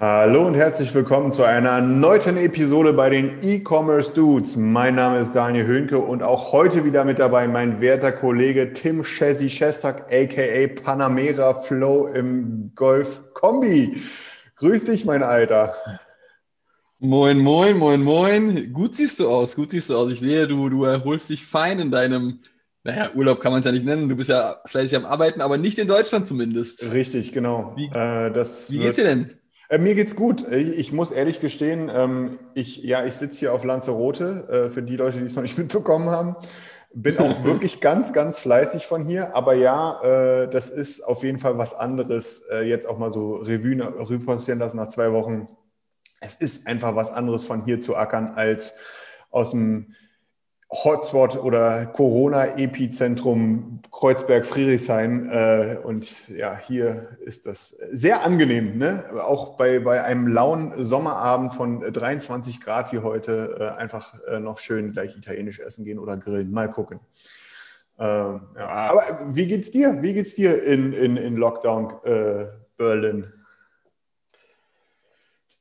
Hallo und herzlich willkommen zu einer erneuten Episode bei den E-Commerce Dudes. Mein Name ist Daniel Höhnke und auch heute wieder mit dabei mein werter Kollege Tim Chessy Shestak, aka Panamera Flow im Golf Kombi. Grüß dich, mein Alter. Moin, moin, moin, moin. Gut siehst du aus, gut siehst du aus. Ich sehe, du, du erholst dich fein in deinem, naja, Urlaub kann man es ja nicht nennen. Du bist ja fleißig am Arbeiten, aber nicht in Deutschland zumindest. Richtig, genau. Wie- äh, das Wie geht's dir denn? Äh, mir geht's gut. Ich, ich muss ehrlich gestehen, ähm, ich, ja, ich sitze hier auf Lanzarote, äh, für die Leute, die es noch nicht mitbekommen haben. Bin auch wirklich ganz, ganz fleißig von hier. Aber ja, äh, das ist auf jeden Fall was anderes, äh, jetzt auch mal so Revue, Revue passieren lassen nach zwei Wochen. Es ist einfach was anderes von hier zu ackern als aus dem Hotspot oder Corona-Epizentrum Kreuzberg-Friedrichshain. Äh, und ja, hier ist das sehr angenehm. Ne? Auch bei, bei einem lauen Sommerabend von 23 Grad wie heute äh, einfach äh, noch schön gleich italienisch essen gehen oder grillen. Mal gucken. Ähm, ja. Aber wie geht's dir? Wie geht's dir in, in, in Lockdown äh, Berlin?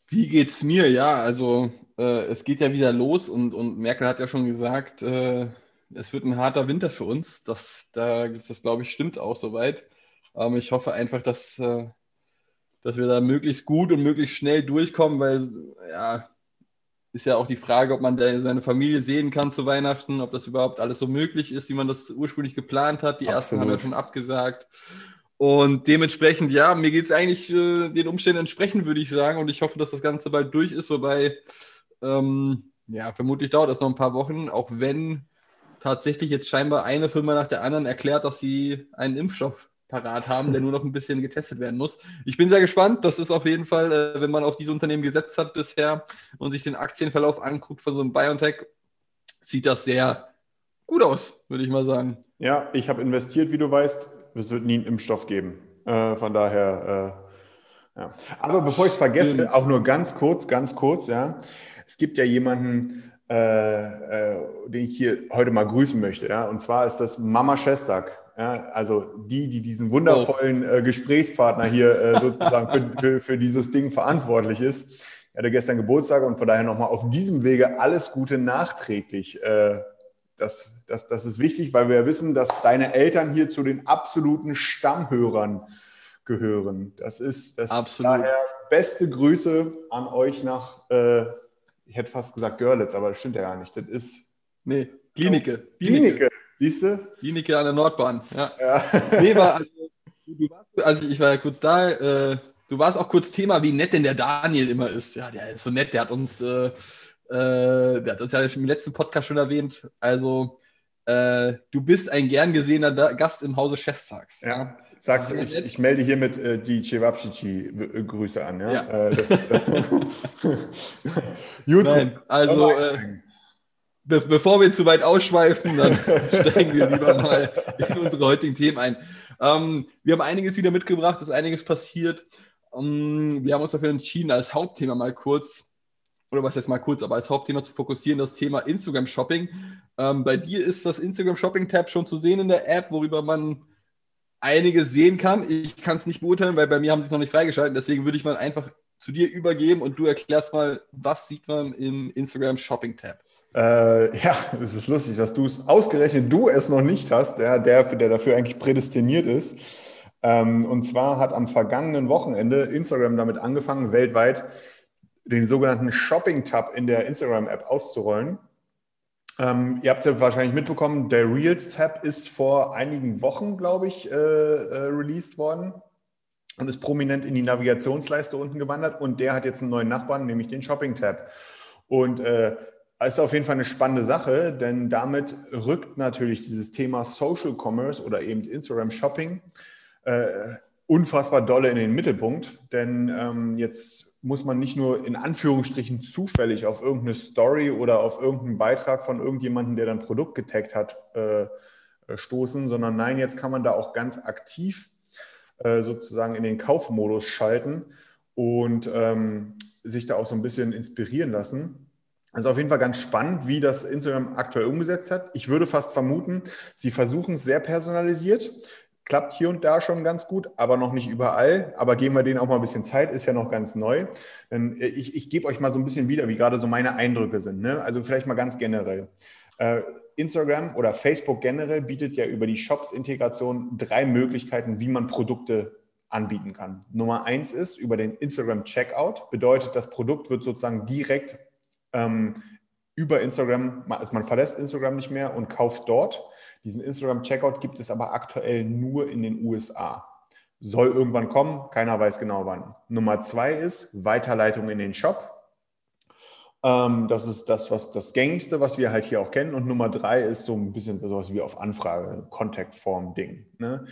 Wie geht's mir? Ja, also äh, es geht ja wieder los und, und Merkel hat ja schon gesagt, äh, es wird ein harter Winter für uns. Das, da, das glaube ich, stimmt auch soweit. Ähm, ich hoffe einfach, dass, äh, dass wir da möglichst gut und möglichst schnell durchkommen, weil ja, ist ja auch die Frage, ob man seine Familie sehen kann zu Weihnachten, ob das überhaupt alles so möglich ist, wie man das ursprünglich geplant hat. Die ersten haben ja Absolut. schon abgesagt. Und dementsprechend, ja, mir geht es eigentlich äh, den Umständen entsprechend, würde ich sagen. Und ich hoffe, dass das Ganze bald durch ist, wobei, ähm, ja, vermutlich dauert das noch ein paar Wochen, auch wenn tatsächlich jetzt scheinbar eine Firma nach der anderen erklärt, dass sie einen Impfstoff parat haben, der nur noch ein bisschen getestet werden muss. Ich bin sehr gespannt. Das ist auf jeden Fall, äh, wenn man auf diese Unternehmen gesetzt hat bisher und sich den Aktienverlauf anguckt von so einem BioNTech, sieht das sehr gut aus, würde ich mal sagen. Ja, ich habe investiert, wie du weißt. Es wird nie einen Impfstoff geben. Äh, von daher, äh, ja. Aber bevor ich es vergesse, auch nur ganz kurz, ganz kurz, ja. Es gibt ja jemanden, äh, äh, den ich hier heute mal grüßen möchte, ja. Und zwar ist das Mama Shestak. Ja, also die, die diesen wundervollen äh, Gesprächspartner hier äh, sozusagen für, für, für dieses Ding verantwortlich ist. Er hatte gestern Geburtstag und von daher nochmal auf diesem Wege alles Gute nachträglich. Äh, das, das, das ist wichtig, weil wir ja wissen, dass deine Eltern hier zu den absoluten Stammhörern gehören. Das ist das Absolut. daher beste Grüße an euch nach, äh, ich hätte fast gesagt Görlitz, aber das stimmt ja gar nicht. Das ist Nee, Klinike. Klinike, siehst du? Klinike an der Nordbahn, ja. Ja. Nee, war, also, du warst, also ich war ja kurz da, äh, du warst auch kurz Thema, wie nett denn der Daniel immer ist. Ja, der ist so nett, der hat uns, äh, äh, der hat uns ja im letzten Podcast schon erwähnt. Also, äh, du bist ein gern gesehener Gast im Hause Cheftags. Ja, sagst du, ich, ich melde hiermit äh, die Cevapcici-Grüße an. Ja? Ja. Äh, das, Gut, Nein, also, äh? Be bevor wir zu weit ausschweifen, dann steigen wir lieber mal in unsere heutigen Themen ein. Ähm, wir haben einiges wieder mitgebracht, ist einiges passiert. Ähm, wir haben uns dafür entschieden, als Hauptthema mal kurz, oder was jetzt mal kurz, aber als Hauptthema zu fokussieren, das Thema Instagram Shopping. Ähm, bei dir ist das Instagram Shopping Tab schon zu sehen in der App, worüber man einiges sehen kann. Ich kann es nicht beurteilen, weil bei mir haben sie es noch nicht freigeschaltet. Deswegen würde ich mal einfach zu dir übergeben und du erklärst mal, was sieht man im Instagram Shopping Tab. Äh, ja, es ist lustig, dass du es ausgerechnet du es noch nicht hast, der, der, der dafür eigentlich prädestiniert ist. Ähm, und zwar hat am vergangenen Wochenende Instagram damit angefangen, weltweit den sogenannten Shopping-Tab in der Instagram-App auszurollen. Ähm, ihr habt es ja wahrscheinlich mitbekommen, der Reels-Tab ist vor einigen Wochen, glaube ich, äh, äh, released worden und ist prominent in die Navigationsleiste unten gewandert. Und der hat jetzt einen neuen Nachbarn, nämlich den Shopping-Tab. Und äh, ist auf jeden Fall eine spannende Sache, denn damit rückt natürlich dieses Thema Social Commerce oder eben Instagram Shopping äh, unfassbar dolle in den Mittelpunkt. Denn ähm, jetzt muss man nicht nur in Anführungsstrichen zufällig auf irgendeine Story oder auf irgendeinen Beitrag von irgendjemandem, der dann Produkt getaggt hat, äh, äh, stoßen, sondern nein, jetzt kann man da auch ganz aktiv äh, sozusagen in den Kaufmodus schalten und ähm, sich da auch so ein bisschen inspirieren lassen. Also auf jeden Fall ganz spannend, wie das Instagram aktuell umgesetzt hat. Ich würde fast vermuten, sie versuchen es sehr personalisiert. Klappt hier und da schon ganz gut, aber noch nicht überall. Aber geben wir denen auch mal ein bisschen Zeit, ist ja noch ganz neu. Äh, ich, ich gebe euch mal so ein bisschen wieder, wie gerade so meine Eindrücke sind. Ne? Also vielleicht mal ganz generell. Äh, Instagram oder Facebook generell bietet ja über die Shops-Integration drei Möglichkeiten, wie man Produkte anbieten kann. Nummer eins ist über den Instagram Checkout. Bedeutet, das Produkt wird sozusagen direkt ähm, über Instagram, also man verlässt Instagram nicht mehr und kauft dort. Diesen Instagram Checkout gibt es aber aktuell nur in den USA. Soll irgendwann kommen, keiner weiß genau wann. Nummer zwei ist Weiterleitung in den Shop. Ähm, das ist das, was das gängigste, was wir halt hier auch kennen. Und Nummer drei ist so ein bisschen sowas wie auf Anfrage, Contact-Form-Ding. Ne?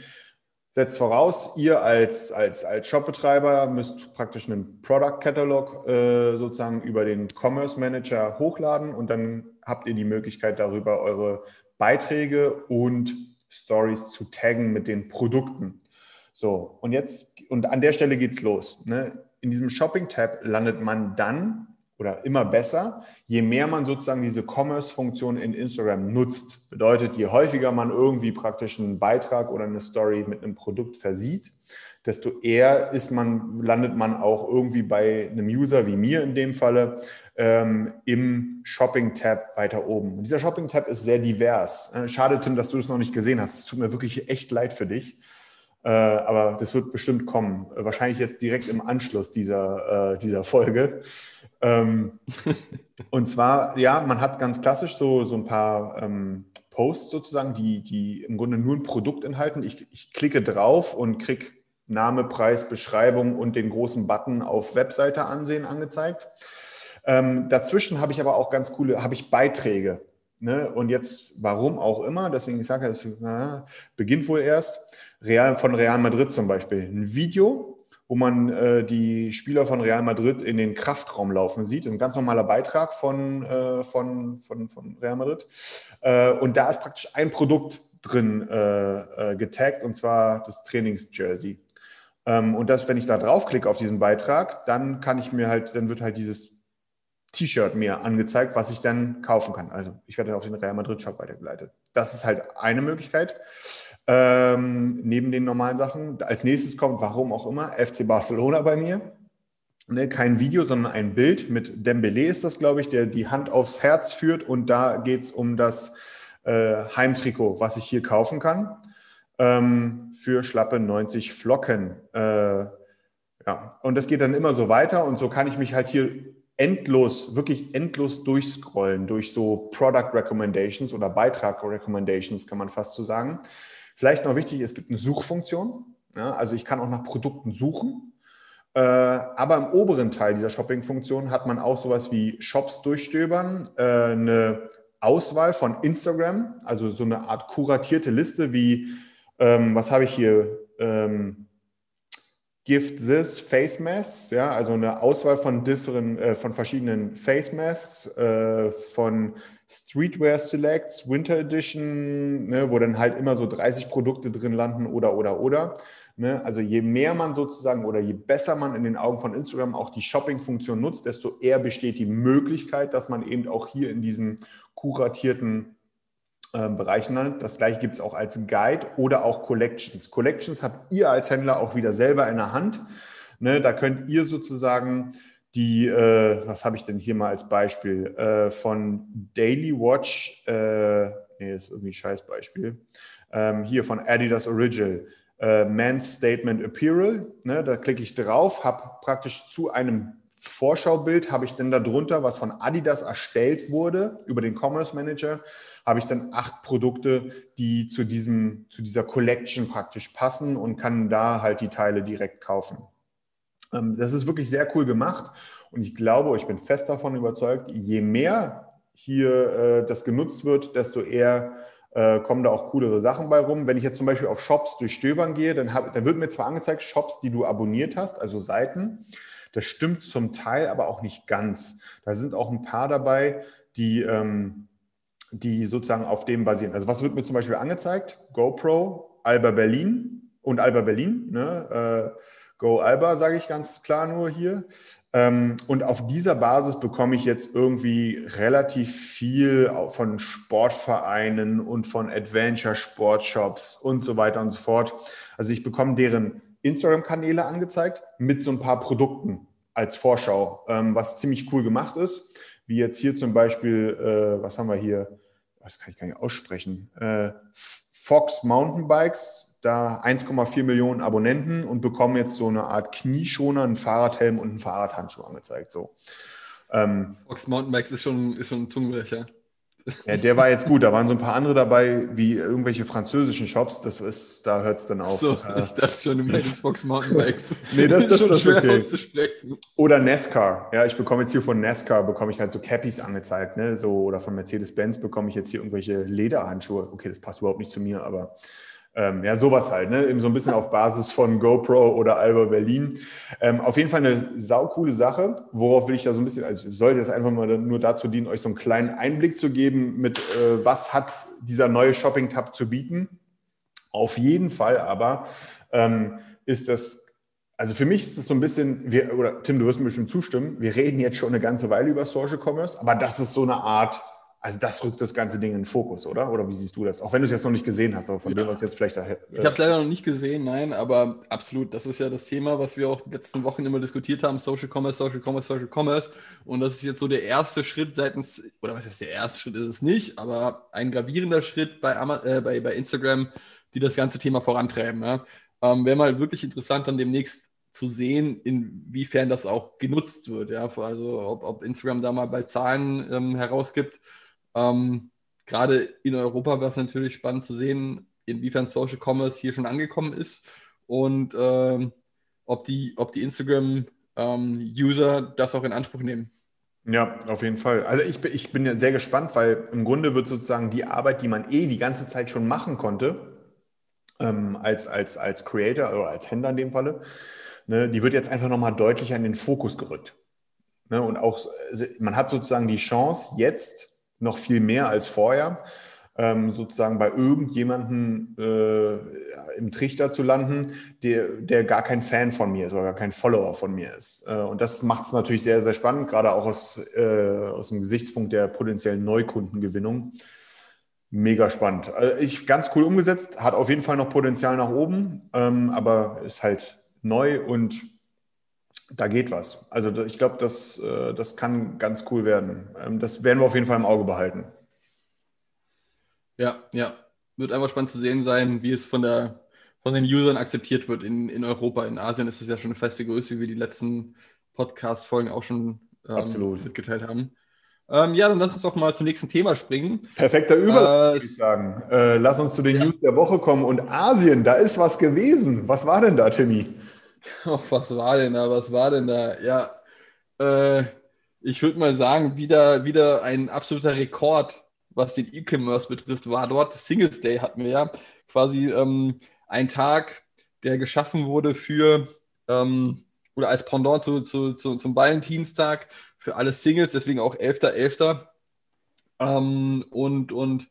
Setzt voraus, ihr als, als, als Shopbetreiber müsst praktisch einen Product Catalog äh, sozusagen über den Commerce Manager hochladen und dann habt ihr die Möglichkeit darüber eure Beiträge und Stories zu taggen mit den Produkten. So, und jetzt, und an der Stelle geht's los. Ne? In diesem Shopping-Tab landet man dann oder immer besser, je mehr man sozusagen diese Commerce-Funktion in Instagram nutzt. Bedeutet, je häufiger man irgendwie praktisch einen Beitrag oder eine Story mit einem Produkt versieht, desto eher ist man, landet man auch irgendwie bei einem User wie mir in dem Falle ähm, im Shopping-Tab weiter oben. Und dieser Shopping-Tab ist sehr divers. Äh, schade, Tim, dass du das noch nicht gesehen hast. Es tut mir wirklich echt leid für dich. Äh, aber das wird bestimmt kommen. Wahrscheinlich jetzt direkt im Anschluss dieser, äh, dieser Folge. Ähm, und zwar, ja, man hat ganz klassisch so, so ein paar ähm, Posts sozusagen, die, die im Grunde nur ein Produkt enthalten. Ich, ich klicke drauf und kriege Name, Preis, Beschreibung und den großen Button auf Webseite ansehen angezeigt. Ähm, dazwischen habe ich aber auch ganz coole, habe ich Beiträge. Ne? Und jetzt, warum auch immer, deswegen ich sage, es beginnt wohl erst, Real, von Real Madrid zum Beispiel. Ein Video, wo man äh, die Spieler von Real Madrid in den Kraftraum laufen sieht. Ein ganz normaler Beitrag von, äh, von, von, von Real Madrid. Äh, und da ist praktisch ein Produkt drin äh, äh, getaggt, und zwar das Trainingsjersey. Ähm, und das, wenn ich da draufklicke auf diesen Beitrag, dann kann ich mir halt, dann wird halt dieses T-Shirt mir angezeigt, was ich dann kaufen kann. Also ich werde dann auf den Real Madrid Shop weitergeleitet. Das ist halt eine Möglichkeit ähm, neben den normalen Sachen. Als nächstes kommt, warum auch immer, FC Barcelona bei mir. Ne, kein Video, sondern ein Bild mit Dembele ist das, glaube ich, der die Hand aufs Herz führt und da geht es um das äh, Heimtrikot, was ich hier kaufen kann ähm, für schlappe 90 Flocken. Äh, ja, und das geht dann immer so weiter und so kann ich mich halt hier endlos, wirklich endlos durchscrollen durch so Product Recommendations oder Beitrag Recommendations, kann man fast so sagen. Vielleicht noch wichtig, es gibt eine Suchfunktion. Ja, also ich kann auch nach Produkten suchen. Äh, aber im oberen Teil dieser Shopping-Funktion hat man auch sowas wie Shops durchstöbern, äh, eine Auswahl von Instagram, also so eine Art kuratierte Liste wie, ähm, was habe ich hier? Ähm, Gift This Face Masks, ja, also eine Auswahl von, different, äh, von verschiedenen Face Masks, äh, von Streetwear Selects, Winter Edition, ne, wo dann halt immer so 30 Produkte drin landen oder, oder, oder. Ne? Also je mehr man sozusagen oder je besser man in den Augen von Instagram auch die Shopping-Funktion nutzt, desto eher besteht die Möglichkeit, dass man eben auch hier in diesen kuratierten äh, Bereichen landet. Das gleiche gibt es auch als Guide oder auch Collections. Collections habt ihr als Händler auch wieder selber in der Hand. Ne? Da könnt ihr sozusagen die, äh, was habe ich denn hier mal als Beispiel, äh, von Daily Watch, äh, nee, ist irgendwie ein scheiß Beispiel, ähm, hier von Adidas Original, äh, Man's Statement Apparel, ne, da klicke ich drauf, habe praktisch zu einem Vorschaubild, habe ich dann darunter, was von Adidas erstellt wurde, über den Commerce Manager, habe ich dann acht Produkte, die zu, diesem, zu dieser Collection praktisch passen und kann da halt die Teile direkt kaufen. Ähm, das ist wirklich sehr cool gemacht und ich glaube, ich bin fest davon überzeugt, je mehr hier äh, das genutzt wird, desto eher äh, kommen da auch coolere Sachen bei rum. Wenn ich jetzt zum Beispiel auf Shops durchstöbern gehe, dann, hab, dann wird mir zwar angezeigt, Shops, die du abonniert hast, also Seiten. Das stimmt zum Teil, aber auch nicht ganz. Da sind auch ein paar dabei, die, ähm, die sozusagen auf dem basieren. Also was wird mir zum Beispiel angezeigt? GoPro, Alba Berlin und Alba Berlin. Ne? Äh, Go Alba, sage ich ganz klar nur hier. Ähm, und auf dieser Basis bekomme ich jetzt irgendwie relativ viel von Sportvereinen und von Adventure Sportshops und so weiter und so fort. Also ich bekomme deren Instagram-Kanäle angezeigt mit so ein paar Produkten als Vorschau, ähm, was ziemlich cool gemacht ist. Wie jetzt hier zum Beispiel, äh, was haben wir hier? Das kann ich gar nicht aussprechen. Äh, Fox Mountainbikes da 1,4 Millionen Abonnenten und bekommen jetzt so eine Art Knieschoner, einen Fahrradhelm und einen Fahrradhandschuh angezeigt. So. Ähm, Fox Mountainbikes ist schon, ist schon ein Zungenbrecher. Ja, der war jetzt gut. Da waren so ein paar andere dabei, wie irgendwelche französischen Shops. Das ist, da hört es dann auf. So, äh, ich dachte schon, du meinst Fox Mountainbikes. nee, das, das, das ist schon schwer okay. auszusprechen. Oder NASCAR. Ja, ich bekomme jetzt hier von NASCAR bekomme ich halt so Cappies angezeigt, ne? So, oder von Mercedes-Benz bekomme ich jetzt hier irgendwelche Lederhandschuhe. Okay, das passt überhaupt nicht zu mir, aber ähm, ja, sowas halt, ne? Eben so ein bisschen auf Basis von GoPro oder Alba Berlin. Ähm, auf jeden Fall eine saukoole Sache. Worauf will ich da so ein bisschen, also sollte es einfach mal nur dazu dienen, euch so einen kleinen Einblick zu geben, mit äh, was hat dieser neue Shopping-Tab zu bieten. Auf jeden Fall aber ähm, ist das also für mich ist das so ein bisschen, wir, oder Tim, du wirst mir bestimmt zustimmen, wir reden jetzt schon eine ganze Weile über Social Commerce, aber das ist so eine Art also das rückt das ganze Ding in den Fokus, oder? Oder wie siehst du das? Auch wenn du es jetzt noch nicht gesehen hast, aber von ja. dem, was jetzt vielleicht da. Äh ich habe es leider noch nicht gesehen, nein, aber absolut. Das ist ja das Thema, was wir auch die letzten Wochen immer diskutiert haben: Social Commerce, Social Commerce, Social Commerce. Und das ist jetzt so der erste Schritt seitens, oder was heißt der erste Schritt ist es nicht, aber ein gravierender Schritt bei, äh, bei, bei Instagram, die das ganze Thema vorantreiben. Ja? Ähm, Wäre mal wirklich interessant, dann demnächst zu sehen, inwiefern das auch genutzt wird. Ja? Also ob, ob Instagram da mal bei Zahlen ähm, herausgibt ähm, Gerade in Europa wäre es natürlich spannend zu sehen, inwiefern Social Commerce hier schon angekommen ist und ähm, ob die, ob die Instagram-User ähm, das auch in Anspruch nehmen. Ja, auf jeden Fall. Also ich, ich bin ja sehr gespannt, weil im Grunde wird sozusagen die Arbeit, die man eh die ganze Zeit schon machen konnte, ähm, als, als, als Creator oder als Händler in dem Falle, ne, die wird jetzt einfach nochmal deutlicher in den Fokus gerückt. Ne, und auch, also man hat sozusagen die Chance, jetzt noch viel mehr als vorher, ähm, sozusagen bei irgendjemandem äh, im Trichter zu landen, der, der gar kein Fan von mir ist oder gar kein Follower von mir ist. Äh, und das macht es natürlich sehr, sehr spannend, gerade auch aus, äh, aus dem Gesichtspunkt der potenziellen Neukundengewinnung. Mega spannend. Also ich ganz cool umgesetzt, hat auf jeden Fall noch Potenzial nach oben, ähm, aber ist halt neu und da geht was. Also ich glaube, das, äh, das kann ganz cool werden. Ähm, das werden wir auf jeden Fall im Auge behalten. Ja, ja. Wird einfach spannend zu sehen sein, wie es von, der, von den Usern akzeptiert wird in, in Europa. In Asien ist es ja schon eine feste Größe, wie wir die letzten Podcast-Folgen auch schon ähm, mitgeteilt haben. Ähm, ja, dann lass uns doch mal zum nächsten Thema springen. Perfekter Übergang, äh, würde ich sagen. Äh, lass uns zu den ja. News der Woche kommen. Und Asien, da ist was gewesen. Was war denn da, Timmy? Oh, was war denn da? Was war denn da? Ja, äh, ich würde mal sagen, wieder, wieder ein absoluter Rekord, was den E-Commerce betrifft, war dort. Singles Day hatten wir ja quasi ähm, ein Tag, der geschaffen wurde für ähm, oder als Pendant zu, zu, zu, zum Valentinstag für alle Singles, deswegen auch 11.11. .11. Ähm, und, und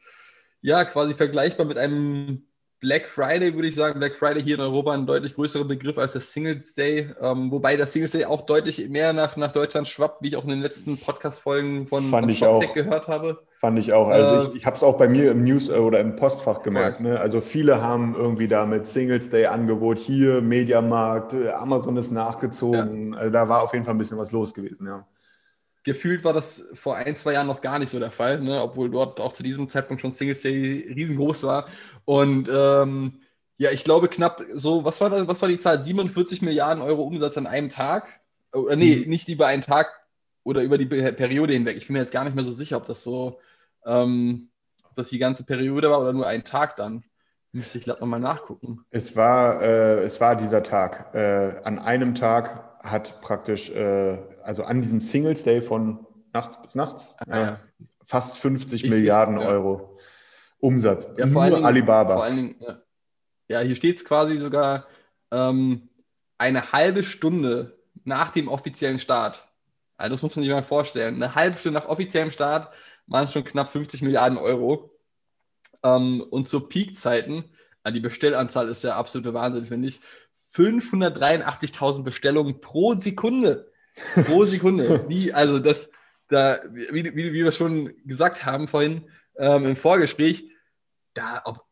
ja, quasi vergleichbar mit einem Black Friday, würde ich sagen. Black Friday hier in Europa ein deutlich größerer Begriff als der Singles Day. Ähm, wobei der Singles Day auch deutlich mehr nach, nach Deutschland schwappt, wie ich auch in den letzten Podcast-Folgen von, Fand ich auch. gehört habe. Fand ich auch. Also äh, ich, ich habe es auch bei mir im News- äh, oder im Postfach gemerkt. Ne? Also viele haben irgendwie damit Singles Day Angebot hier, Mediamarkt, äh, Amazon ist nachgezogen. Ja. Also da war auf jeden Fall ein bisschen was los gewesen, ja gefühlt war das vor ein, zwei Jahren noch gar nicht so der Fall, ne? obwohl dort auch zu diesem Zeitpunkt schon Singles Day riesengroß war. Und ähm, ja, ich glaube knapp so, was war das, was war die Zahl? 47 Milliarden Euro Umsatz an einem Tag? Oder nee, mhm. nicht über einen Tag oder über die Periode hinweg. Ich bin mir jetzt gar nicht mehr so sicher, ob das so, ähm, ob das die ganze Periode war oder nur ein Tag dann. Müsste ich glaube nochmal nachgucken. Es war, äh, es war dieser Tag. Äh, an einem Tag hat praktisch, äh, also an diesem Singles Day von nachts bis nachts, ah, ja. fast 50 Ich- Milliarden ja. Euro Umsatz. Ja, Nur vor allen Dingen, Alibaba. Vor allen Dingen, ja. ja, hier steht es quasi sogar ähm, eine halbe Stunde nach dem offiziellen Start. Also das muss man sich mal vorstellen. Eine halbe Stunde nach offiziellem Start waren es schon knapp 50 Milliarden Euro. Ähm, und zu Peakzeiten, äh, die Bestellanzahl ist der absolute Wahnsinn, finde ich. 583.000 Bestellungen pro Sekunde. Pro Sekunde. Wie, also das, da, wie, wie, wie wir schon gesagt haben vorhin ähm, im Vorgespräch, da, ob,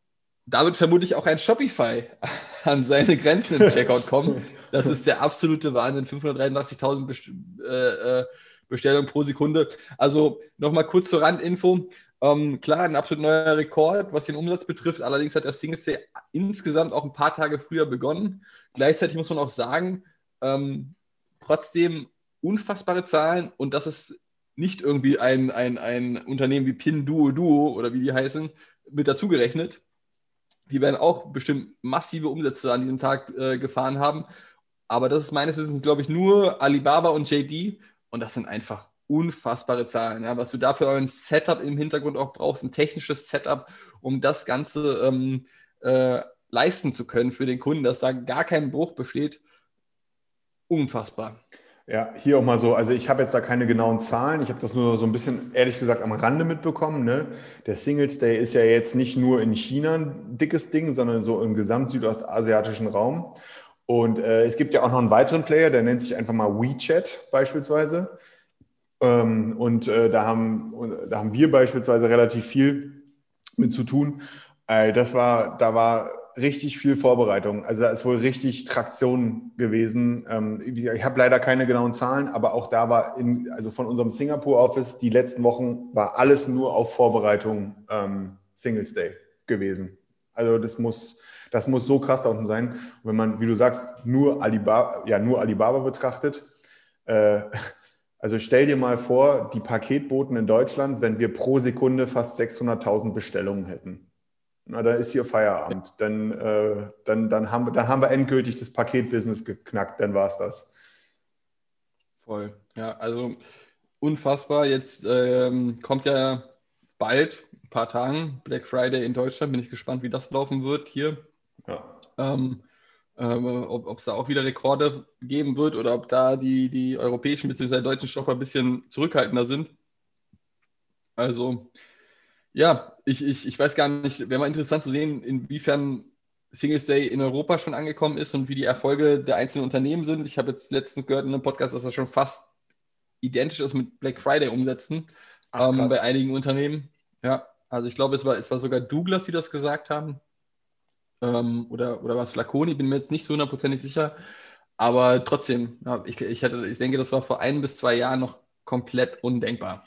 da wird vermutlich auch ein Shopify an seine Grenzen im Checkout kommen. Das ist der absolute Wahnsinn. 583.000 Best äh, äh, Bestellungen pro Sekunde. Also nochmal kurz zur Randinfo. Ähm, klar, ein absolut neuer Rekord, was den Umsatz betrifft. Allerdings hat der Singles Day insgesamt auch ein paar Tage früher begonnen. Gleichzeitig muss man auch sagen, ähm, trotzdem unfassbare Zahlen und das ist nicht irgendwie ein, ein, ein Unternehmen wie Pinduoduo oder wie die heißen, mit dazugerechnet. Die werden auch bestimmt massive Umsätze an diesem Tag äh, gefahren haben. Aber das ist meines Wissens, glaube ich, nur Alibaba und JD. Und das sind einfach unfassbare Zahlen. Ja? Was du dafür ein Setup im Hintergrund auch brauchst, ein technisches Setup, um das Ganze ähm, äh, leisten zu können für den Kunden, dass da gar kein Bruch besteht. Unfassbar. Ja, hier auch mal so, also ich habe jetzt da keine genauen Zahlen, ich habe das nur so ein bisschen, ehrlich gesagt, am Rande mitbekommen. Ne? Der Singles Day ist ja jetzt nicht nur in China ein dickes Ding, sondern so im gesamt südostasiatischen Raum. Und äh, es gibt ja auch noch einen weiteren Player, der nennt sich einfach mal WeChat beispielsweise. Ähm, und äh, da, haben, da haben wir beispielsweise relativ viel mit zu tun. Äh, das war, da war richtig viel Vorbereitung. Also da ist wohl richtig Traktion gewesen. Ähm, ich habe leider keine genauen Zahlen, aber auch da war in, also von unserem Singapur-Office die letzten Wochen war alles nur auf Vorbereitung ähm, Singles Day gewesen. Also das muss, das muss so krass da unten sein. Und wenn man, wie du sagst, nur Alibaba, ja, nur Alibaba betrachtet, äh, also stell dir mal vor, die Paketboten in Deutschland, wenn wir pro Sekunde fast 600.000 Bestellungen hätten. Na, dann ist hier Feierabend. Dann, äh, dann, dann, haben, wir- dann haben wir endgültig das Paketbusiness geknackt, dann war es das. Voll. Ja, also unfassbar. Jetzt ähm, kommt ja bald, ein paar Tagen, Black Friday in Deutschland. Bin ich gespannt, wie das laufen wird hier. Ja. Ähm, ähm, ob es da auch wieder Rekorde geben wird oder ob da die, die europäischen bzw. deutschen Shopper ein bisschen zurückhaltender sind. Also, ja, ich, ich, ich weiß gar nicht, wäre mal interessant zu sehen, inwiefern Singles Day in Europa schon angekommen ist und wie die Erfolge der einzelnen Unternehmen sind. Ich habe jetzt letztens gehört in einem Podcast, dass das schon fast identisch ist mit Black Friday umsetzen Ach, ähm, bei einigen Unternehmen. Ja, also ich glaube, es war, es war sogar Douglas, die das gesagt haben. Ähm, oder, oder war es Flaconi, bin mir jetzt nicht so hundertprozentig sicher. Aber trotzdem, ja, ich, ich, hätte, ich denke, das war vor ein bis zwei Jahren noch komplett undenkbar.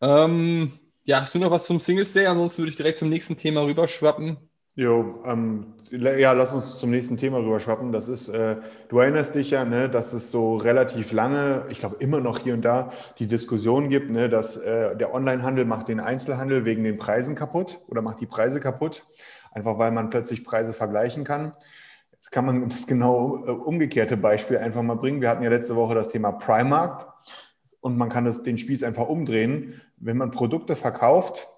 Ähm, ja, hast du noch was zum Singles Day? Ansonsten würde ich direkt zum nächsten Thema rüberschwappen. Jo, ähm, ja, lass uns zum nächsten Thema rüberschwappen. Das ist, äh, du erinnerst dich ja, ne, dass es so relativ lange, ich glaube immer noch hier und da, die Diskussion gibt, ne, dass äh, der Onlinehandel macht den Einzelhandel wegen den Preisen kaputt oder macht die Preise kaputt, einfach weil man plötzlich Preise vergleichen kann. Jetzt kann man das genau äh, umgekehrte Beispiel einfach mal bringen. Wir hatten ja letzte Woche das Thema Primark und man kann das, den Spieß einfach umdrehen. Wenn man Produkte verkauft,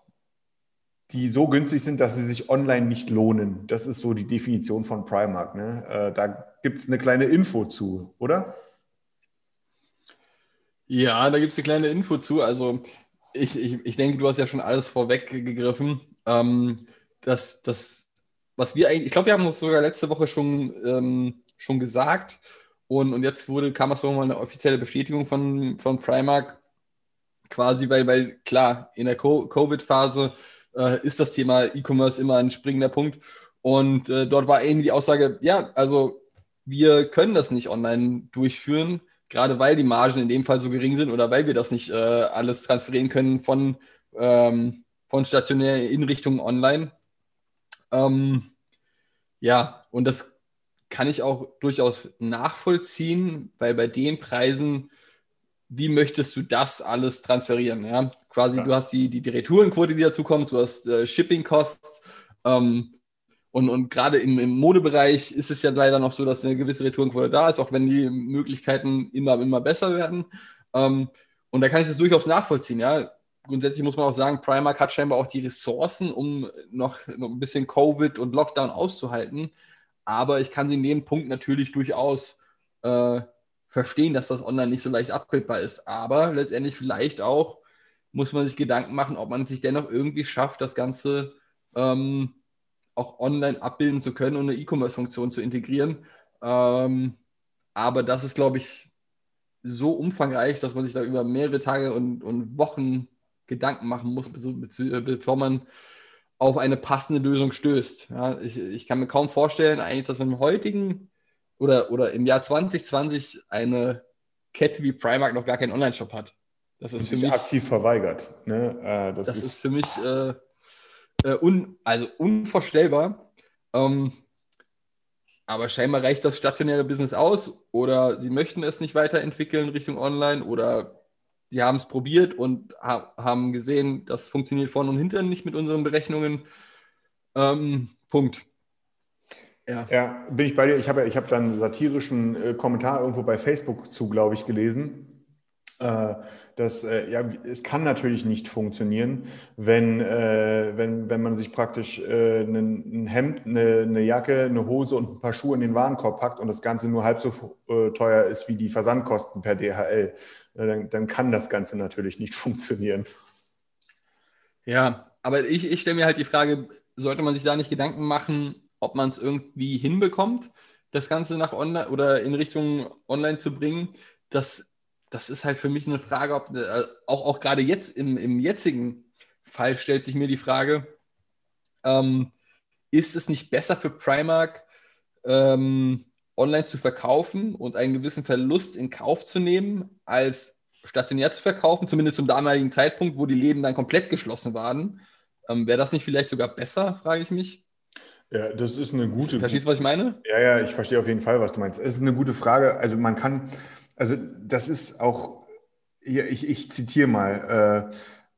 die so günstig sind, dass sie sich online nicht lohnen. Das ist so die Definition von Primark. Ne? Äh, da gibt es eine kleine Info zu, oder? Ja, da gibt es eine kleine Info zu. Also ich, ich, ich denke, du hast ja schon alles vorweggegriffen. Ähm, das, das, was wir eigentlich, ich glaube, wir haben uns sogar letzte Woche schon, ähm, schon gesagt. Und, und jetzt wurde, kam es nochmal eine offizielle Bestätigung von, von Primark. Quasi, weil, weil klar, in der Co- Covid-Phase äh, ist das Thema E-Commerce immer ein springender Punkt. Und äh, dort war eben die Aussage, ja, also wir können das nicht online durchführen, gerade weil die Margen in dem Fall so gering sind oder weil wir das nicht äh, alles transferieren können von, ähm, von stationär in Richtung online. Ähm, ja, und das kann ich auch durchaus nachvollziehen, weil bei den Preisen, wie möchtest du das alles transferieren? Ja? Quasi, Klar. du hast die, die, die Retourenquote, die dazu kommt, du hast äh, Shipping-Costs. Ähm, und, und gerade im, im Modebereich ist es ja leider noch so, dass eine gewisse Retourenquote da ist, auch wenn die Möglichkeiten immer, immer besser werden. Ähm, und da kann ich das durchaus nachvollziehen. Ja? grundsätzlich muss man auch sagen, Primark hat scheinbar auch die Ressourcen, um noch, noch ein bisschen Covid und Lockdown auszuhalten. Aber ich kann sie in dem Punkt natürlich durchaus äh, verstehen, dass das online nicht so leicht abbildbar ist. Aber letztendlich vielleicht auch muss man sich Gedanken machen, ob man sich dennoch irgendwie schafft, das Ganze ähm, auch online abbilden zu können und eine E-Commerce-Funktion zu integrieren. Ähm, aber das ist, glaube ich, so umfangreich, dass man sich da über mehrere Tage und, und Wochen Gedanken machen muss, bevor man auf eine passende Lösung stößt. Ja, ich, ich kann mir kaum vorstellen, eigentlich, dass im heutigen oder, oder im Jahr 2020 eine Kette wie Primark noch gar keinen Online-Shop hat. Das ist für mich aktiv verweigert. Ne? Äh, das, das ist, ist, für mich äh, äh, un, also unvorstellbar. Ähm, aber scheinbar reicht das stationäre Business aus oder sie möchten es nicht weiterentwickeln Richtung Online oder die haben es probiert und ha haben gesehen, das funktioniert vorne und hinten nicht mit unseren Berechnungen. Ähm, Punkt. Ja. ja. bin ich bei dir. Ich habe ich hab dann einen satirischen äh, Kommentar irgendwo bei Facebook zu, glaube ich, gelesen das, äh, ja, es kann natürlich nicht funktionieren, wenn, äh, wenn, wenn man sich praktisch äh, ein, Hemd, eine, eine, Jacke, eine Hose und ein paar Schuhe in den Warenkorb packt und das Ganze nur halb so äh, teuer ist wie die Versandkosten per DHL. Dann, dann, kann das Ganze natürlich nicht funktionieren. Ja, aber ich, ich stelle mir halt die Frage, sollte man sich da nicht Gedanken machen, ob man es irgendwie hinbekommt, das Ganze nach online oder in Richtung online zu bringen? Das das ist halt für mich eine Frage, ob, äh, auch, auch gerade jetzt im, im jetzigen Fall stellt sich mir die Frage, ähm, ist es nicht besser für Primark, ähm, online zu verkaufen und einen gewissen Verlust in Kauf zu nehmen, als stationär zu verkaufen, zumindest zum damaligen Zeitpunkt, wo die Läden dann komplett geschlossen waren? Ähm, Wäre das nicht vielleicht sogar besser, frage ich mich? Ja, das ist eine gute. Verstehst du, was ich meine? Ja, ja, ich verstehe auf jeden Fall, was du meinst. Es ist eine gute Frage. Also man kann, also das ist auch, ich, ich zitiere mal,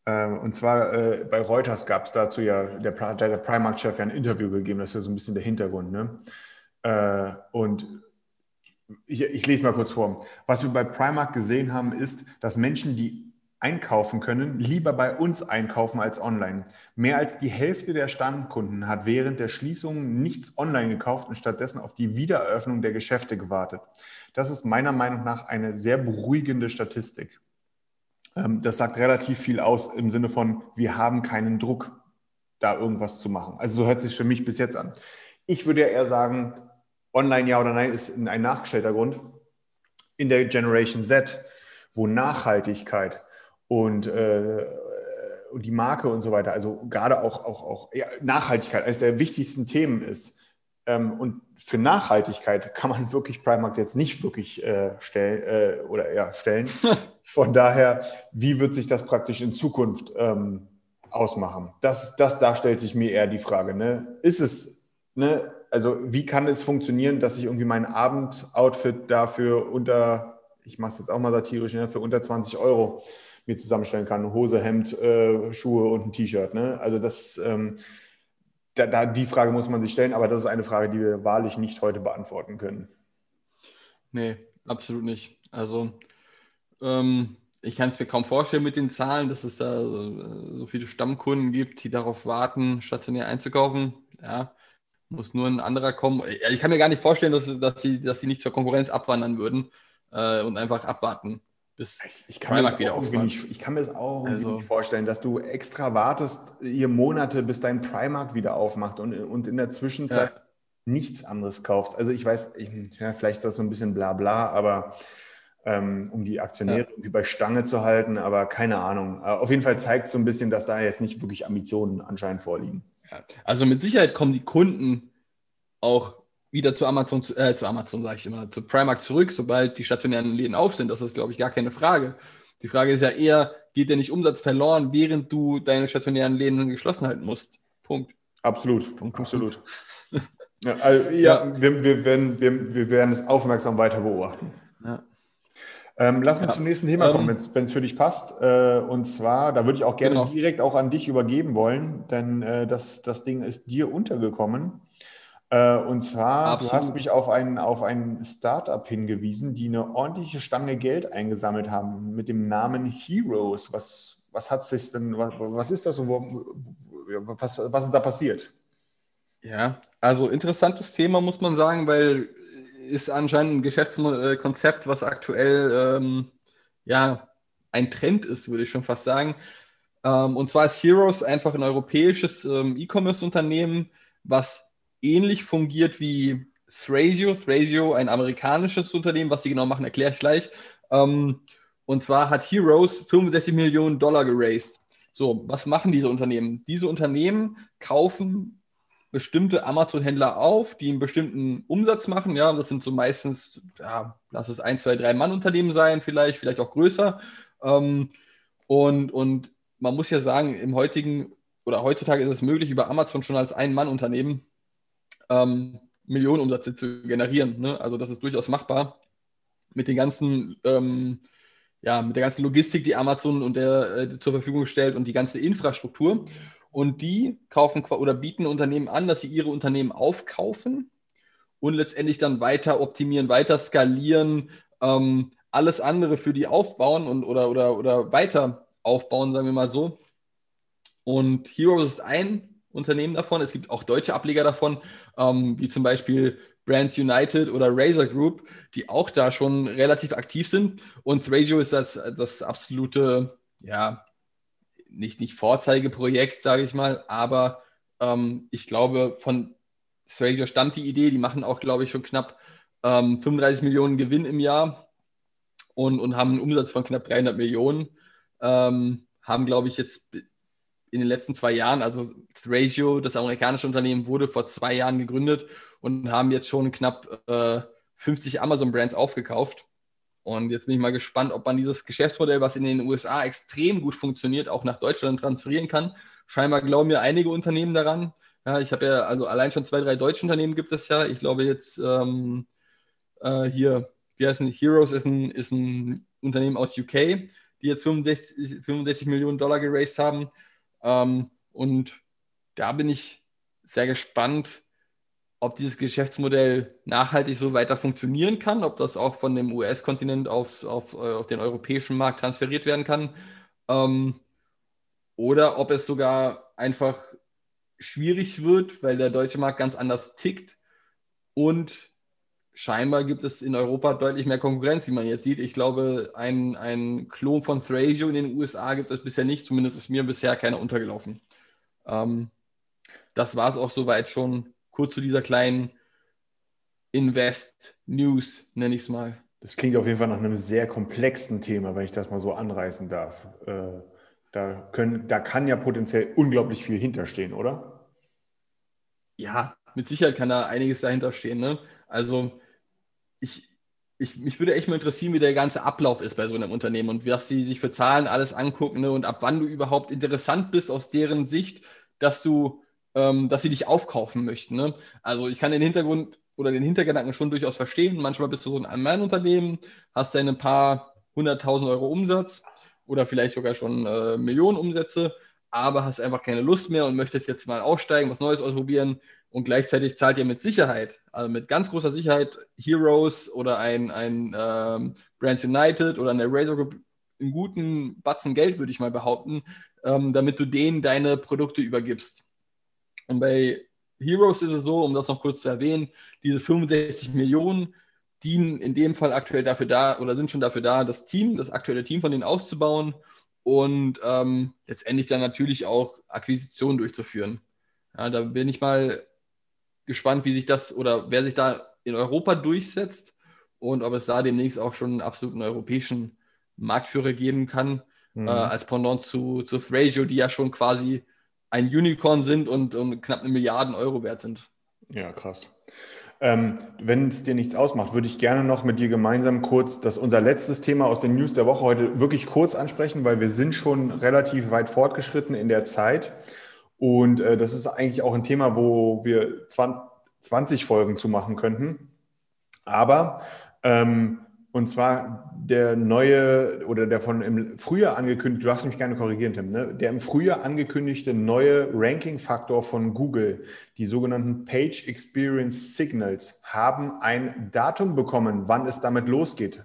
äh, äh, und zwar äh, bei Reuters gab es dazu ja, der, der Primark-Chef ja ein Interview gegeben, das ist ja so ein bisschen der Hintergrund. Ne? Äh, und ich, ich lese mal kurz vor. Was wir bei Primark gesehen haben, ist, dass Menschen, die einkaufen können, lieber bei uns einkaufen als online. Mehr als die Hälfte der Stammkunden hat während der Schließung nichts online gekauft und stattdessen auf die Wiedereröffnung der Geschäfte gewartet. Das ist meiner Meinung nach eine sehr beruhigende Statistik. Ähm, das sagt relativ viel aus im Sinne von, wir haben keinen Druck, da irgendwas zu machen. Also so hört sich für mich bis jetzt an. Ich würde ja eher sagen, online ja oder nein ist ein nachgestellter Grund. In der Generation Z, wo Nachhaltigkeit und, äh, und die Marke und so weiter, also gerade auch, auch, auch ja, Nachhaltigkeit eines der wichtigsten Themen ist, ähm, und für Nachhaltigkeit kann man wirklich Primark jetzt nicht wirklich äh, stellen äh, oder ja, stellen. Von daher, wie wird sich das praktisch in Zukunft ähm, ausmachen? Das, das, da stellt sich mir eher die Frage. Ne? Ist es, ne, also wie kann es funktionieren, dass ich irgendwie mein Abendoutfit dafür unter, ich mache es jetzt auch mal satirisch, ne, für unter 20 Euro mir zusammenstellen kann? Hose, Hemd, äh, Schuhe und ein T-Shirt. Ne? Also das ähm, da, da, die Frage muss man sich stellen, aber das ist eine Frage, die wir wahrlich nicht heute beantworten können. Nee, absolut nicht. Also ähm, ich kann es mir kaum vorstellen mit den Zahlen, dass es da so, so viele Stammkunden gibt, die darauf warten, stationär einzukaufen. Ja, muss nur ein anderer kommen. Ich kann mir gar nicht vorstellen, dass, dass, sie, dass sie nicht zur Konkurrenz abwandern würden äh, und einfach abwarten bis ich, ich kann Primark wieder aufmacht. Nicht, ich kann mir das auch also, nicht vorstellen, dass du extra wartest, hier Monate, bis dein Primark wieder aufmacht und, und in der Zwischenzeit ja. nichts anderes kaufst. Also ich weiß, ich, ja, vielleicht ist das so ein bisschen bla bla, aber ähm, um die Aktionäre ja. irgendwie bei Stange zu halten, aber keine Ahnung. Auf jeden Fall zeigt es so ein bisschen, dass da jetzt nicht wirklich Ambitionen anscheinend vorliegen. Also mit Sicherheit kommen die Kunden auch wieder zu Amazon, äh, zu Amazon sage ich immer, zu Primark zurück, sobald die stationären Läden auf sind. Das ist, glaube ich, gar keine Frage. Die Frage ist ja eher, geht der nicht Umsatz verloren, während du deine stationären Läden geschlossen halten musst? Punkt. Absolut, Punkt, absolut. ja, also, ja, ja. Wir, wir, werden, wir, wir werden es aufmerksam weiter beobachten. Ja. Ähm, lass uns zum nächsten Thema kommen, ähm, wenn es für dich passt. Äh, und zwar, da würde ich auch gerne genau. direkt auch an dich übergeben wollen, denn äh, das, das Ding ist dir untergekommen. Äh, und zwar, Absolut. du hast mich auf ein, auf ein Startup hingewiesen, die eine ordentliche Stange Geld eingesammelt haben mit dem Namen Heroes. Was, was hat sich denn, was, was ist das und wo, was, was ist da passiert? Ja, also interessantes Thema, muss man sagen, weil ist anscheinend ein Geschäftskonzept, was aktuell ähm, ja ein Trend ist, würde ich schon fast sagen. Ähm, und zwar ist Heroes einfach ein europäisches ähm, E-Commerce-Unternehmen, was ähnlich fungiert wie Thrasio. Thrasio, ein amerikanisches Unternehmen, was sie genau machen, erkläre ich gleich. Ähm, und zwar hat Heroes 65 Millionen Dollar geraced. So, was machen diese Unternehmen? Diese Unternehmen kaufen bestimmte Amazon-Händler auf, die einen bestimmten Umsatz machen. Ja, das sind so meistens, ja, lass es ein, zwei, drei Mann-Unternehmen sein, vielleicht, vielleicht auch größer. Ähm, und, und man muss ja sagen, im heutigen oder heutzutage ist es möglich, über Amazon schon als Ein-Mann-Unternehmen ähm, Millionen Umsätze zu generieren. Ne? Also das ist durchaus machbar mit den ganzen, ähm, ja, mit der ganzen Logistik, die Amazon und der, äh, zur Verfügung stellt und die ganze Infrastruktur. Und die kaufen oder bieten Unternehmen an, dass sie ihre Unternehmen aufkaufen und letztendlich dann weiter optimieren, weiter skalieren, ähm, alles andere für die aufbauen und oder, oder, oder weiter aufbauen, sagen wir mal so. Und Heroes ist ein Unternehmen davon. Es gibt auch deutsche Ableger davon, ähm, wie zum Beispiel Brands United oder Razer Group, die auch da schon relativ aktiv sind. Und Thrasio ist das, das absolute, ja, nicht, nicht Vorzeigeprojekt, sage ich mal, aber ähm, ich glaube, von Thrasio stammt die Idee, die machen auch, glaube ich, schon knapp ähm, 35 Millionen Gewinn im Jahr und, und haben einen Umsatz von knapp 300 Millionen. Ähm, haben, glaube ich, jetzt in den letzten zwei Jahren, also Ratio, das amerikanische Unternehmen, wurde vor zwei Jahren gegründet und haben jetzt schon knapp äh, 50 Amazon-Brands aufgekauft. Und jetzt bin ich mal gespannt, ob man dieses Geschäftsmodell, was in den USA extrem gut funktioniert, auch nach Deutschland transferieren kann. Scheinbar glauben ja einige Unternehmen daran. Ja, ich habe ja, also allein schon zwei, drei deutsche Unternehmen gibt es ja. Ich glaube jetzt ähm, äh, hier wie heißt es, Heroes ist ein, ist ein Unternehmen aus UK, die jetzt 65, 65 Millionen Dollar geraced haben. Ähm, und da bin ich sehr gespannt, ob dieses Geschäftsmodell nachhaltig so weiter funktionieren kann, ob das auch von dem US-Kontinent auf, auf, auf den europäischen Markt transferiert werden kann. Ähm, oder ob es sogar einfach schwierig wird, weil der deutsche Markt ganz anders tickt und scheinbar gibt es in Europa deutlich mehr Konkurrenz, wie man jetzt sieht. Ich glaube, ein, ein Klon von Thrasio in den USA gibt es bisher nicht. Zumindest ist mir bisher keiner untergelaufen. Ähm, das war es auch soweit schon. Kurz zu dieser kleinen Invest-News, nenne ich es mal. Das klingt auf jeden Fall nach einem sehr komplexen Thema, wenn ich das mal so anreißen darf. Äh, da, können, da kann ja potenziell unglaublich viel hinterstehen, oder? Ja, mit Sicherheit kann da einiges dahinter stehen. Ne? Also ich, ich, mich würde echt mal interessieren, wie der ganze Ablauf ist bei so einem Unternehmen und was sie sich für Zahlen alles angucken ne? und ab wann du überhaupt interessant bist aus deren Sicht, dass du, ähm, dass sie dich aufkaufen möchten. Ne? Also ich kann den Hintergrund oder den Hintergedanken schon durchaus verstehen. Manchmal bist du so ein Allmeinunternehmen, hast deine paar hunderttausend Euro Umsatz oder vielleicht sogar schon äh, Millionen Umsätze, aber hast einfach keine Lust mehr und möchtest jetzt mal aussteigen, was Neues ausprobieren und gleichzeitig zahlt ihr mit Sicherheit, also mit ganz großer Sicherheit, Heroes oder ein, ein ähm, Brands United oder eine Razor Group einen guten Batzen Geld, würde ich mal behaupten, ähm, damit du denen deine Produkte übergibst. Und bei Heroes ist es so, um das noch kurz zu erwähnen, diese 65 Millionen dienen in dem Fall aktuell dafür da oder sind schon dafür da, das Team, das aktuelle Team von denen auszubauen und ähm, letztendlich dann natürlich auch Akquisitionen durchzuführen. Ja, da bin ich mal gespannt, wie sich das oder wer sich da in Europa durchsetzt und ob es da demnächst auch schon einen absoluten europäischen Marktführer geben kann, mhm. äh, als Pendant zu, zu Thrasio, die ja schon quasi ein Unicorn sind und, und knapp eine Milliarden Euro wert sind. Ja, krass. Ähm, wenn es dir nichts ausmacht, würde ich gerne noch mit dir gemeinsam kurz das unser letztes Thema aus den News der Woche heute wirklich kurz ansprechen, weil wir sind schon relativ weit fortgeschritten in der Zeit. Und äh, das ist eigentlich auch ein Thema, wo wir 20, 20 Folgen zu machen könnten. Aber, ähm, und zwar der neue oder der von im Frühjahr angekündigte, du darfst mich gerne korrigieren, Tim, ne? der im Frühjahr angekündigte neue Ranking-Faktor von Google, die sogenannten Page Experience Signals, haben ein Datum bekommen, wann es damit losgeht.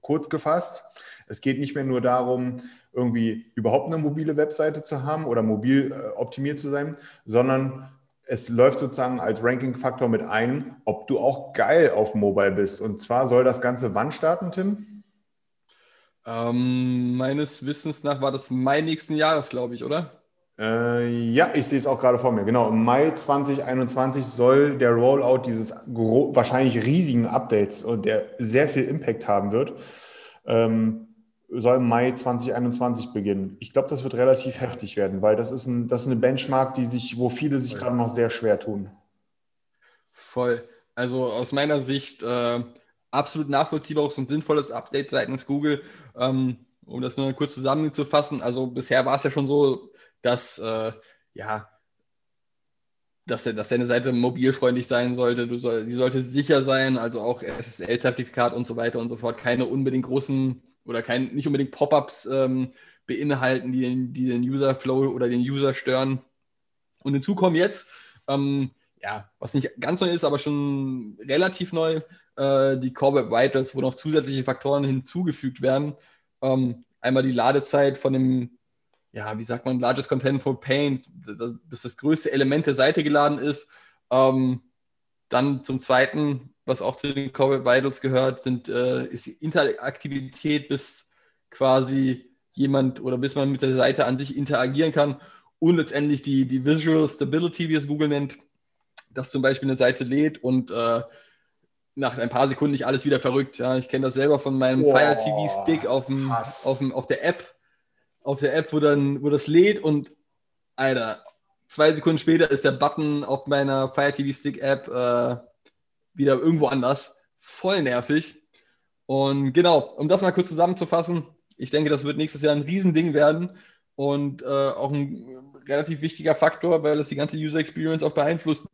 Kurz gefasst, es geht nicht mehr nur darum, irgendwie überhaupt eine mobile Webseite zu haben oder mobil äh, optimiert zu sein, sondern es läuft sozusagen als Ranking-Faktor mit ein, ob du auch geil auf Mobile bist. Und zwar soll das Ganze wann starten, Tim? Ähm, meines Wissens nach war das Mai nächsten Jahres, glaube ich, oder? Äh, ja, ich sehe es auch gerade vor mir. Genau, im Mai 2021 soll der Rollout dieses wahrscheinlich riesigen Updates und der sehr viel Impact haben wird, ähm, soll im Mai 2021 beginnen. Ich glaube, das wird relativ heftig werden, weil das ist, ein, das ist eine Benchmark, die sich, wo viele sich gerade noch sehr schwer tun. Voll. Also aus meiner Sicht äh, absolut nachvollziehbares und sinnvolles Update seitens Google. Ähm, um das nur kurz zusammenzufassen, also bisher war es ja schon so, dass äh, ja, dass, dass deine Seite mobilfreundlich sein sollte, du soll, die sollte sicher sein, also auch SSL-Zertifikat und so weiter und so fort, keine unbedingt großen oder kein, nicht unbedingt Pop-ups ähm, beinhalten, die den, die den User-Flow oder den User stören. Und hinzu kommen jetzt, ähm, ja, was nicht ganz neu ist, aber schon relativ neu, äh, die Core Web Vitals, wo noch zusätzliche Faktoren hinzugefügt werden. Ähm, einmal die Ladezeit von dem, ja, wie sagt man, Largest Content for Paint, bis das größte Element der Seite geladen ist. Ähm, dann zum Zweiten was auch zu den Core Vitals gehört, sind, äh, ist die Interaktivität, bis quasi jemand oder bis man mit der Seite an sich interagieren kann und letztendlich die, die Visual Stability, wie es Google nennt, dass zum Beispiel eine Seite lädt und äh, nach ein paar Sekunden nicht alles wieder verrückt. Ja, ich kenne das selber von meinem oh, Fire TV Stick auf, dem, auf, dem, auf der App, auf der App, wo dann, wo das lädt und Alter, zwei Sekunden später ist der Button auf meiner Fire TV Stick App äh, wieder irgendwo anders. Voll nervig. Und genau, um das mal kurz zusammenzufassen, ich denke, das wird nächstes Jahr ein Riesending werden und äh, auch ein relativ wichtiger Faktor, weil es die ganze User Experience auch beeinflusst.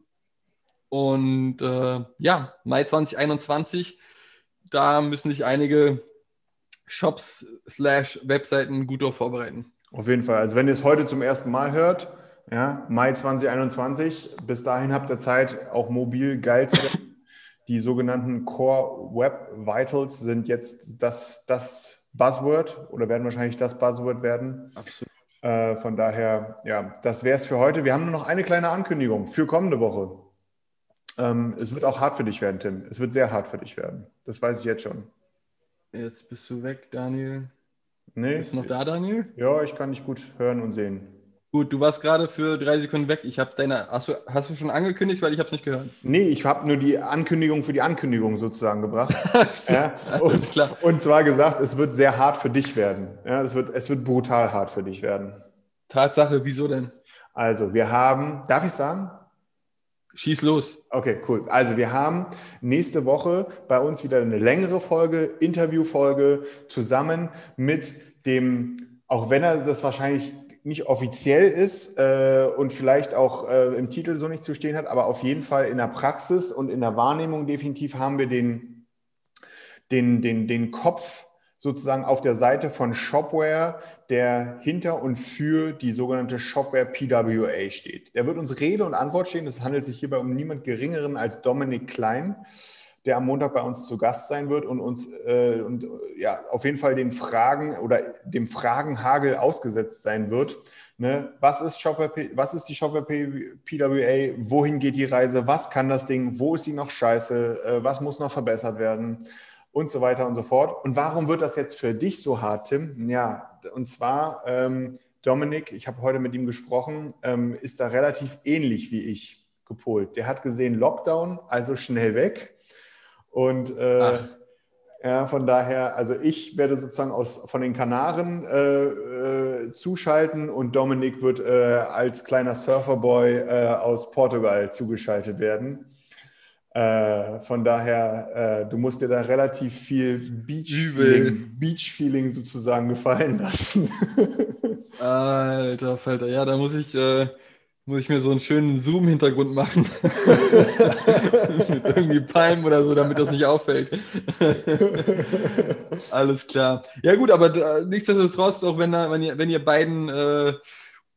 Und äh, ja, Mai 2021, da müssen sich einige Shops slash Webseiten gut darauf vorbereiten. Auf jeden Fall. Also wenn ihr es heute zum ersten Mal hört, ja, Mai 2021, bis dahin habt ihr Zeit, auch mobil geil zu werden. Die sogenannten Core Web Vitals sind jetzt das, das Buzzword oder werden wahrscheinlich das Buzzword werden. Absolut. Äh, von daher, ja, das wäre es für heute. Wir haben nur noch eine kleine Ankündigung für kommende Woche. Ähm, es wird auch hart für dich werden, Tim. Es wird sehr hart für dich werden. Das weiß ich jetzt schon. Jetzt bist du weg, Daniel. Nee. Bist du noch da, Daniel? Ja, ich kann dich gut hören und sehen. Gut, du warst gerade für drei Sekunden weg. Ich habe deine. Hast du, hast du schon angekündigt, weil ich habe es nicht gehört? Nee, ich habe nur die Ankündigung für die Ankündigung sozusagen gebracht. ja, und, klar. und zwar gesagt, es wird sehr hart für dich werden. Ja, es, wird, es wird brutal hart für dich werden. Tatsache, wieso denn? Also, wir haben, darf ich sagen? Schieß los. Okay, cool. Also wir haben nächste Woche bei uns wieder eine längere Folge, Interviewfolge zusammen mit dem, auch wenn er das wahrscheinlich nicht offiziell ist äh, und vielleicht auch äh, im Titel so nicht zu stehen hat, aber auf jeden Fall in der Praxis und in der Wahrnehmung definitiv haben wir den, den, den, den Kopf sozusagen auf der Seite von Shopware, der hinter und für die sogenannte Shopware PWA steht. Der wird uns Rede und Antwort stehen. Es handelt sich hierbei um niemand Geringeren als Dominik Klein der am Montag bei uns zu Gast sein wird und uns äh, und, ja, auf jeden Fall den Fragen oder dem Fragenhagel ausgesetzt sein wird. Ne? Was, ist Shopware, was ist die Shopware PWA? Wohin geht die Reise? Was kann das Ding? Wo ist die noch scheiße? Äh, was muss noch verbessert werden? Und so weiter und so fort. Und warum wird das jetzt für dich so hart, Tim? Ja, und zwar, ähm, Dominik, ich habe heute mit ihm gesprochen, ähm, ist da relativ ähnlich wie ich gepolt. Der hat gesehen Lockdown, also schnell weg und äh, ja, von daher, also ich werde sozusagen aus, von den Kanaren äh, äh, zuschalten und Dominik wird äh, als kleiner Surferboy äh, aus Portugal zugeschaltet werden. Äh, von daher, du musst dir da relativ viel Beach-Feeling Beach sozusagen gefallen lassen. Alter Falter, ja, da muss ich muss ich mir so einen schönen Zoom-Hintergrund machen. Mit irgendwie Palmen oder so, damit das nicht auffällt. Alles klar. Ja, gut, aber äh, nichtsdestotrotz, auch wenn, wenn, ihr, wenn ihr beiden äh,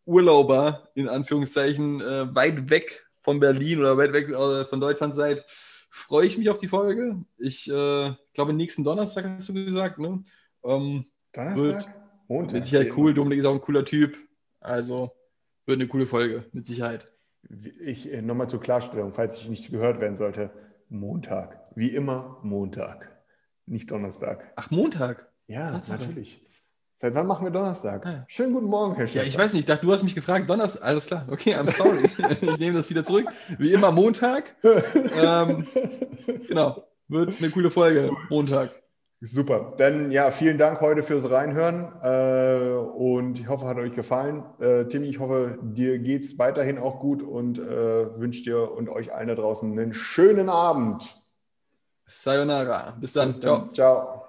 Urlauber in Anführungszeichen äh, weit weg von Berlin oder weit weg äh, von Deutschland seid, freue ich mich auf die Folge. Ich äh, glaube, nächsten Donnerstag hast du gesagt, ne? Ähm, Donnerstag? Montag. Mit Sicherheit cool. Dominik ist auch ein cooler Typ. Also wird eine coole Folge, mit Sicherheit. Ich äh, nochmal zur Klarstellung, falls ich nicht gehört werden sollte. Montag. Wie immer Montag. Nicht Donnerstag. Ach, Montag? Ja, Tatsache. natürlich. Seit wann machen wir Donnerstag? Ah. Schönen guten Morgen, Herr Ja, Chef. ich weiß nicht. Ich dachte, du hast mich gefragt. Donnerstag. Alles klar. Okay, I'm sorry. ich nehme das wieder zurück. Wie immer Montag. ähm, genau. Wird eine coole Folge. Montag. Super. Dann ja, vielen Dank heute fürs Reinhören äh, und ich hoffe, hat euch gefallen. Äh, Timmy, ich hoffe, dir geht es weiterhin auch gut und äh, wünsche dir und euch allen da draußen einen schönen Abend. Sayonara. Bis dann. Bis Ciao. dann. Ciao.